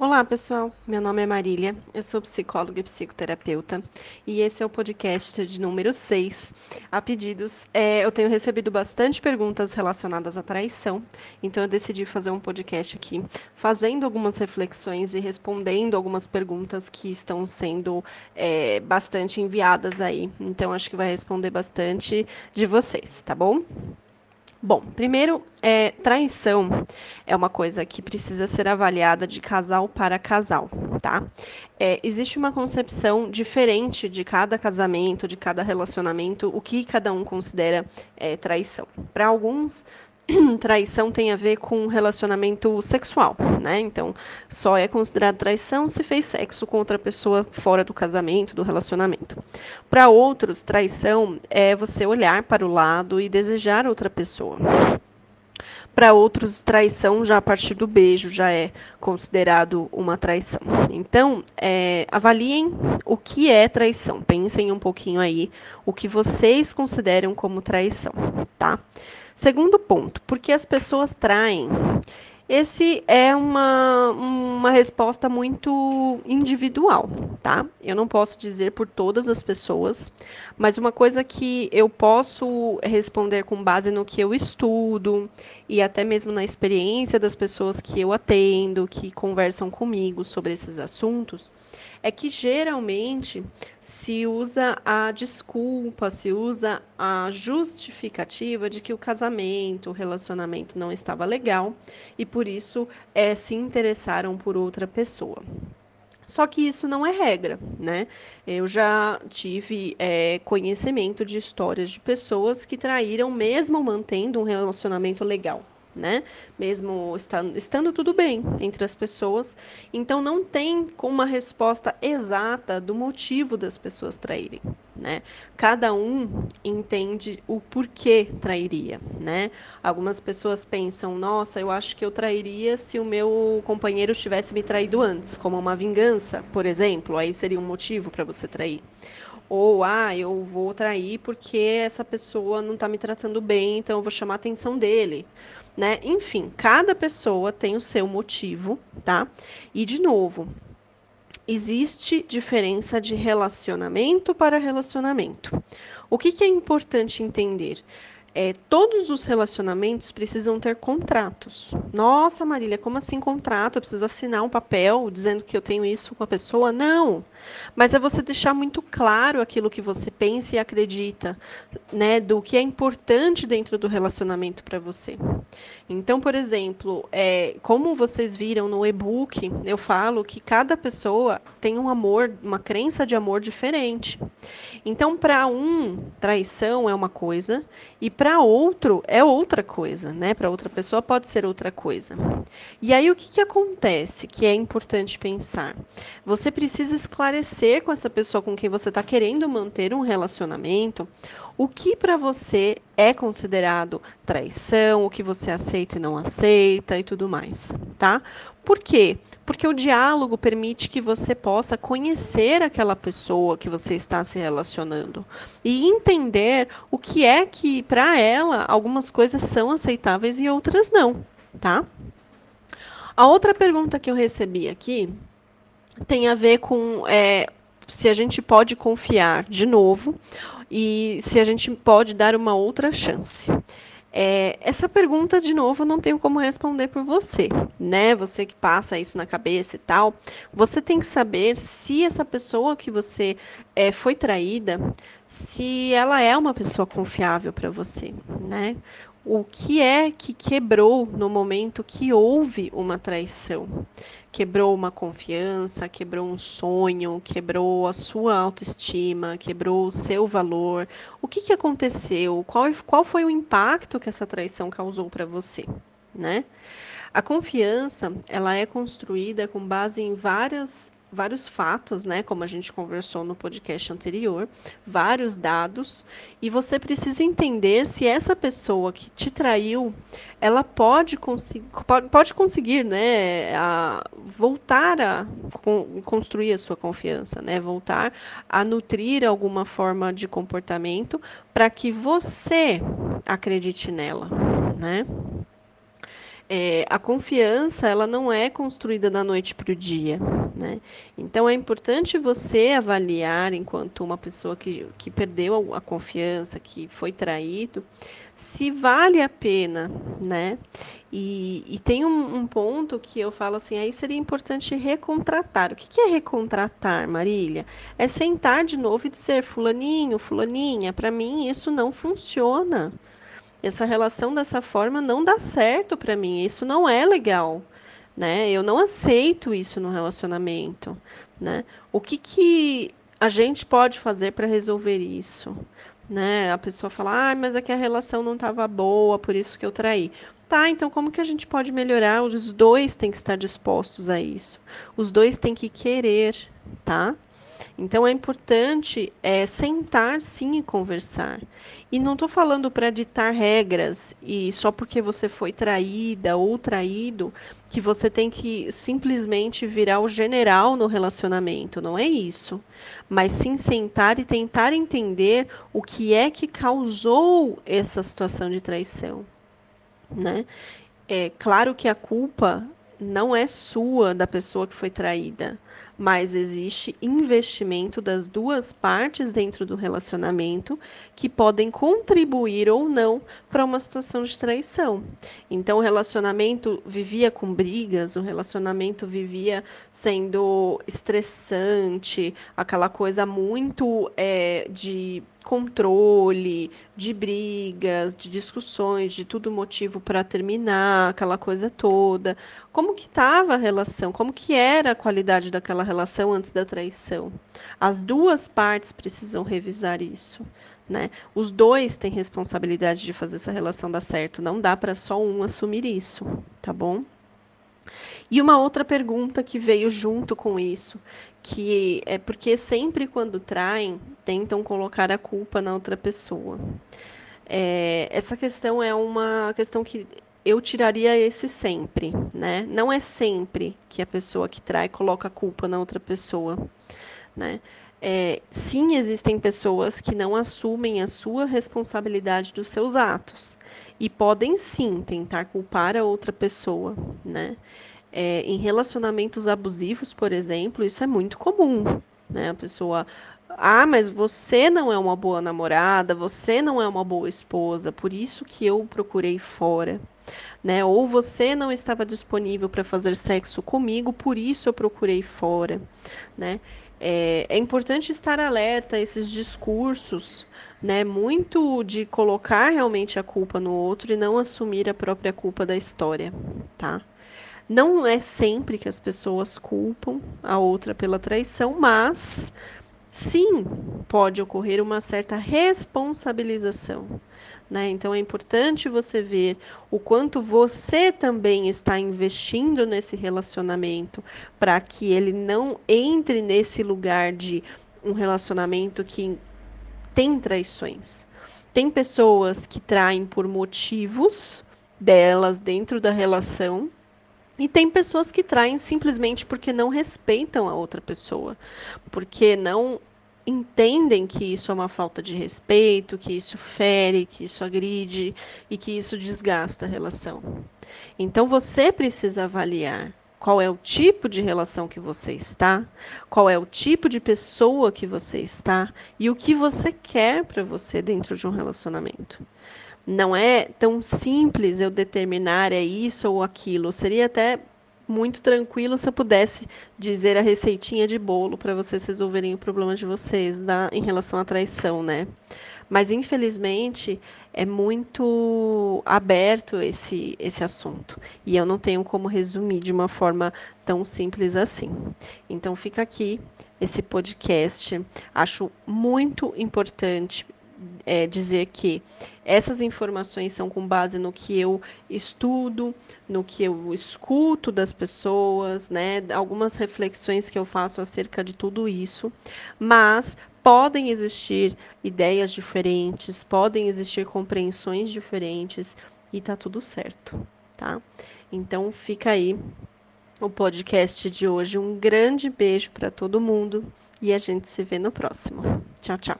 Olá, pessoal. Meu nome é Marília, eu sou psicóloga e psicoterapeuta e esse é o podcast de número 6. A pedidos, é, eu tenho recebido bastante perguntas relacionadas à traição, então eu decidi fazer um podcast aqui, fazendo algumas reflexões e respondendo algumas perguntas que estão sendo é, bastante enviadas aí. Então, acho que vai responder bastante de vocês, tá bom? Bom, primeiro, é, traição é uma coisa que precisa ser avaliada de casal para casal, tá? É, existe uma concepção diferente de cada casamento, de cada relacionamento, o que cada um considera é, traição. Para alguns, traição tem a ver com relacionamento sexual, né? Então, só é considerado traição se fez sexo com outra pessoa fora do casamento, do relacionamento. Para outros, traição é você olhar para o lado e desejar outra pessoa. Para outros, traição já a partir do beijo já é considerado uma traição. Então, é, avaliem o que é traição. Pensem um pouquinho aí o que vocês consideram como traição, tá? Segundo ponto, porque as pessoas traem. Esse é uma, uma resposta muito individual, tá? Eu não posso dizer por todas as pessoas, mas uma coisa que eu posso responder com base no que eu estudo e até mesmo na experiência das pessoas que eu atendo, que conversam comigo sobre esses assuntos, é que geralmente se usa a desculpa, se usa a justificativa de que o casamento, o relacionamento não estava legal e por isso é, se interessaram por outra pessoa. Só que isso não é regra, né? Eu já tive é, conhecimento de histórias de pessoas que traíram mesmo mantendo um relacionamento legal né? Mesmo estando, estando tudo bem entre as pessoas. Então não tem uma resposta exata do motivo das pessoas traírem, né? Cada um entende o porquê trairia, né? Algumas pessoas pensam, nossa, eu acho que eu trairia se o meu companheiro tivesse me traído antes, como uma vingança, por exemplo, aí seria um motivo para você trair. Ou, ah, eu vou trair porque essa pessoa não está me tratando bem, então eu vou chamar a atenção dele né? Enfim, cada pessoa tem o seu motivo, tá? E de novo, existe diferença de relacionamento para relacionamento. O que, que é importante entender? É, todos os relacionamentos precisam ter contratos. Nossa, Marília, como assim contrato? Eu preciso assinar um papel dizendo que eu tenho isso com a pessoa? Não. Mas é você deixar muito claro aquilo que você pensa e acredita, né, do que é importante dentro do relacionamento para você. Então, por exemplo, é, como vocês viram no e-book, eu falo que cada pessoa tem um amor, uma crença de amor diferente. Então, para um, traição é uma coisa e para para outro é outra coisa, né? Para outra pessoa pode ser outra coisa. E aí o que, que acontece que é importante pensar? Você precisa esclarecer com essa pessoa com quem você está querendo manter um relacionamento o que para você é considerado traição, o que você aceita e não aceita e tudo mais, tá? Por quê? Porque o diálogo permite que você possa conhecer aquela pessoa que você está se relacionando e entender o que é que para ela algumas coisas são aceitáveis e outras não, tá? A outra pergunta que eu recebi aqui tem a ver com é, se a gente pode confiar de novo e se a gente pode dar uma outra chance. É, essa pergunta, de novo, eu não tenho como responder por você, né? Você que passa isso na cabeça e tal. Você tem que saber se essa pessoa que você é, foi traída, se ela é uma pessoa confiável para você, né? O que é que quebrou no momento que houve uma traição. Quebrou uma confiança, quebrou um sonho, quebrou a sua autoestima, quebrou o seu valor. O que, que aconteceu? Qual, qual foi o impacto que essa traição causou para você? Né? A confiança ela é construída com base em várias vários fatos, né, como a gente conversou no podcast anterior, vários dados, e você precisa entender se essa pessoa que te traiu, ela pode, conseguir, pode, pode conseguir, né, a voltar a con construir a sua confiança, né, voltar a nutrir alguma forma de comportamento para que você acredite nela, né? É, a confiança ela não é construída da noite para o dia, né? Então é importante você avaliar, enquanto uma pessoa que, que perdeu a confiança, que foi traído, se vale a pena, né? E, e tem um, um, ponto que eu falo assim, aí seria importante recontratar. O que, que é recontratar, Marília? É sentar de novo e dizer, fulaninho, fulaninha, para mim isso não funciona. Essa relação dessa forma não dá certo para mim. Isso não é legal, né? Eu não aceito isso no relacionamento, né? O que que a gente pode fazer para resolver isso? Né? A pessoa fala, ah, mas é que a relação não estava boa, por isso que eu traí. Tá, então como que a gente pode melhorar? Os dois têm que estar dispostos a isso. Os dois têm que querer, tá? Então é importante é, sentar sim e conversar. E não estou falando para ditar regras e só porque você foi traída ou traído que você tem que simplesmente virar o general no relacionamento. Não é isso. Mas sim sentar e tentar entender o que é que causou essa situação de traição. Né? É claro que a culpa não é sua da pessoa que foi traída, mas existe investimento das duas partes dentro do relacionamento que podem contribuir ou não para uma situação de traição. Então, o relacionamento vivia com brigas, o relacionamento vivia sendo estressante, aquela coisa muito é, de controle, de brigas, de discussões, de tudo motivo para terminar, aquela coisa toda. Como que estava a relação? Como que era a qualidade daquela relação antes da traição? As duas partes precisam revisar isso. Né? Os dois têm responsabilidade de fazer essa relação dar certo. Não dá para só um assumir isso, tá bom? E uma outra pergunta que veio junto com isso, que é porque sempre quando traem, tentam colocar a culpa na outra pessoa. É, essa questão é uma questão que eu tiraria esse sempre, né? Não é sempre que a pessoa que trai coloca a culpa na outra pessoa, né? É, sim, existem pessoas que não assumem a sua responsabilidade dos seus atos e podem sim tentar culpar a outra pessoa, né? É, em relacionamentos abusivos, por exemplo, isso é muito comum. Né? A pessoa, ah, mas você não é uma boa namorada, você não é uma boa esposa, por isso que eu procurei fora. Né? Ou você não estava disponível para fazer sexo comigo, por isso eu procurei fora. Né? É, é importante estar alerta a esses discursos, né? Muito de colocar realmente a culpa no outro e não assumir a própria culpa da história, tá? Não é sempre que as pessoas culpam a outra pela traição, mas sim pode ocorrer uma certa responsabilização. Né? Então é importante você ver o quanto você também está investindo nesse relacionamento para que ele não entre nesse lugar de um relacionamento que tem traições. Tem pessoas que traem por motivos delas dentro da relação e tem pessoas que traem simplesmente porque não respeitam a outra pessoa, porque não entendem que isso é uma falta de respeito, que isso fere, que isso agride e que isso desgasta a relação. Então você precisa avaliar qual é o tipo de relação que você está, qual é o tipo de pessoa que você está e o que você quer para você dentro de um relacionamento. Não é tão simples eu determinar é isso ou aquilo. Seria até muito tranquilo se eu pudesse dizer a receitinha de bolo para vocês resolverem o problema de vocês da, em relação à traição, né? Mas infelizmente é muito aberto esse, esse assunto e eu não tenho como resumir de uma forma tão simples assim. Então fica aqui esse podcast. Acho muito importante é, dizer que essas informações são com base no que eu estudo, no que eu escuto das pessoas, né? Algumas reflexões que eu faço acerca de tudo isso, mas podem existir ideias diferentes, podem existir compreensões diferentes e tá tudo certo, tá? Então fica aí o podcast de hoje. Um grande beijo para todo mundo e a gente se vê no próximo. Tchau, tchau.